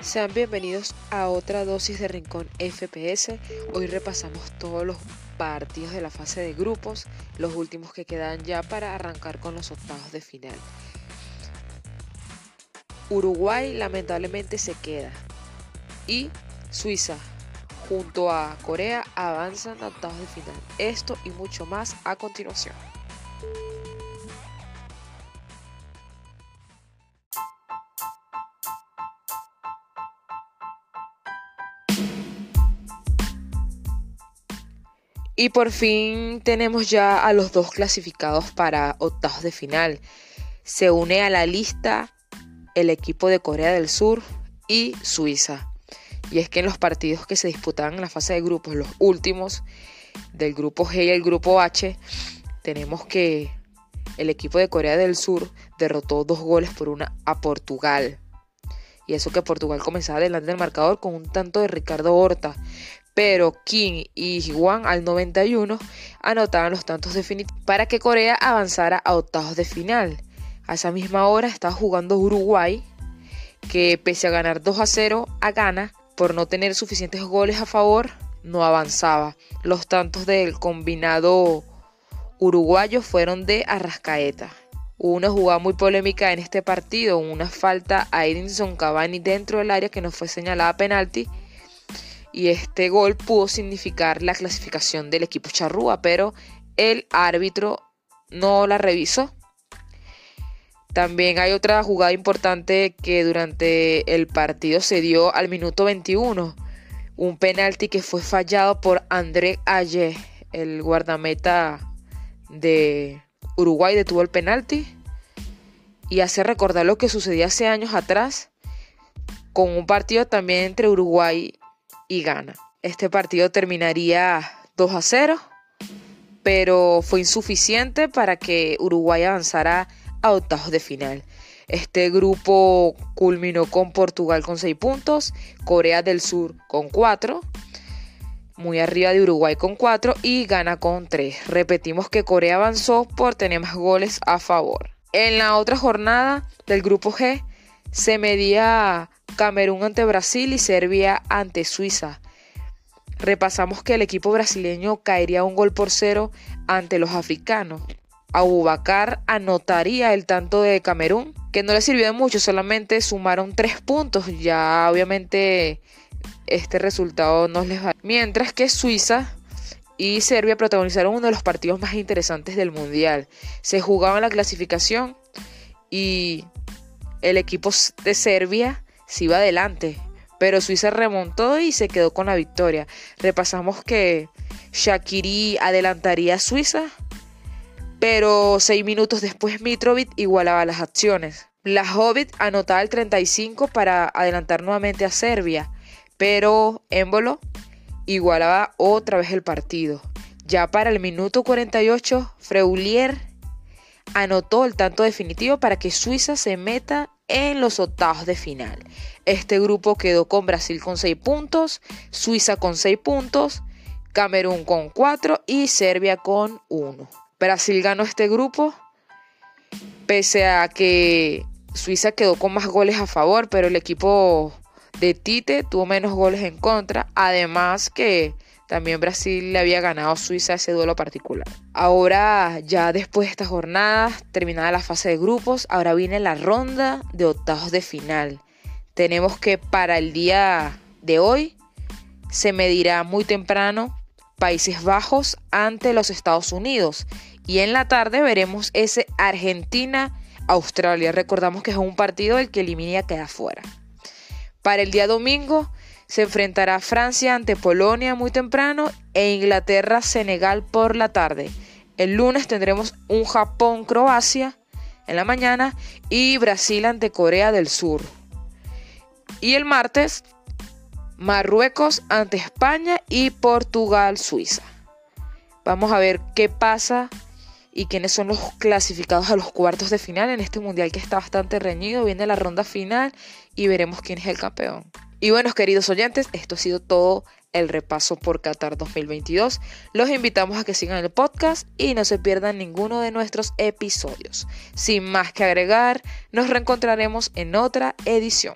Sean bienvenidos a otra dosis de Rincón FPS. Hoy repasamos todos los partidos de la fase de grupos, los últimos que quedan ya para arrancar con los octavos de final. Uruguay lamentablemente se queda y Suiza junto a Corea avanzan a octavos de final. Esto y mucho más a continuación. Y por fin tenemos ya a los dos clasificados para octavos de final. Se une a la lista el equipo de Corea del Sur y Suiza. Y es que en los partidos que se disputaban en la fase de grupos, los últimos del grupo G y el grupo H, tenemos que el equipo de Corea del Sur derrotó dos goles por una a Portugal. Y eso que Portugal comenzaba delante del marcador con un tanto de Ricardo Horta pero Kim y Juan al 91 anotaban los tantos definitivos para que Corea avanzara a octavos de final. A esa misma hora estaba jugando Uruguay, que pese a ganar 2 a 0 a Ghana, por no tener suficientes goles a favor, no avanzaba. Los tantos del combinado uruguayo fueron de Arrascaeta. Hubo una jugada muy polémica en este partido, una falta a Edinson Cavani dentro del área que no fue señalada penalti y este gol pudo significar la clasificación del equipo charrúa, pero el árbitro no la revisó. También hay otra jugada importante que durante el partido se dio al minuto 21, un penalti que fue fallado por André Aye, el guardameta de Uruguay detuvo el penalti y hace recordar lo que sucedía hace años atrás con un partido también entre Uruguay y gana. Este partido terminaría 2 a 0, pero fue insuficiente para que Uruguay avanzara a octavos de final. Este grupo culminó con Portugal con 6 puntos, Corea del Sur con 4, muy arriba de Uruguay con 4 y gana con 3. Repetimos que Corea avanzó por tener más goles a favor. En la otra jornada del grupo G se medía Camerún ante Brasil y Serbia ante Suiza. Repasamos que el equipo brasileño caería un gol por cero ante los africanos. Abubakar anotaría el tanto de Camerún, que no le sirvió de mucho, solamente sumaron tres puntos. Ya obviamente este resultado no les va. Mientras que Suiza y Serbia protagonizaron uno de los partidos más interesantes del Mundial. Se jugaba en la clasificación y el equipo de Serbia se iba adelante, pero Suiza remontó y se quedó con la victoria. Repasamos que Shakiri adelantaría a Suiza, pero seis minutos después Mitrovic igualaba las acciones. Hobbit anotaba el 35 para adelantar nuevamente a Serbia, pero Émbolo igualaba otra vez el partido. Ya para el minuto 48, Freulier anotó el tanto definitivo para que Suiza se meta en los octavos de final. Este grupo quedó con Brasil con 6 puntos, Suiza con 6 puntos, Camerún con 4 y Serbia con 1. Brasil ganó este grupo pese a que Suiza quedó con más goles a favor, pero el equipo de Tite tuvo menos goles en contra, además que también Brasil le había ganado a Suiza ese duelo particular. Ahora, ya después de esta jornada, terminada la fase de grupos, ahora viene la ronda de octavos de final. Tenemos que para el día de hoy se medirá muy temprano Países Bajos ante los Estados Unidos. Y en la tarde veremos ese Argentina-Australia. Recordamos que es un partido el que elimina queda fuera. Para el día domingo se enfrentará Francia ante Polonia muy temprano e Inglaterra-Senegal por la tarde. El lunes tendremos un Japón-Croacia en la mañana y Brasil ante Corea del Sur. Y el martes, Marruecos ante España y Portugal-Suiza. Vamos a ver qué pasa y quiénes son los clasificados a los cuartos de final en este mundial que está bastante reñido. Viene la ronda final y veremos quién es el campeón. Y bueno, queridos oyentes, esto ha sido todo el repaso por Qatar 2022. Los invitamos a que sigan el podcast y no se pierdan ninguno de nuestros episodios. Sin más que agregar, nos reencontraremos en otra edición.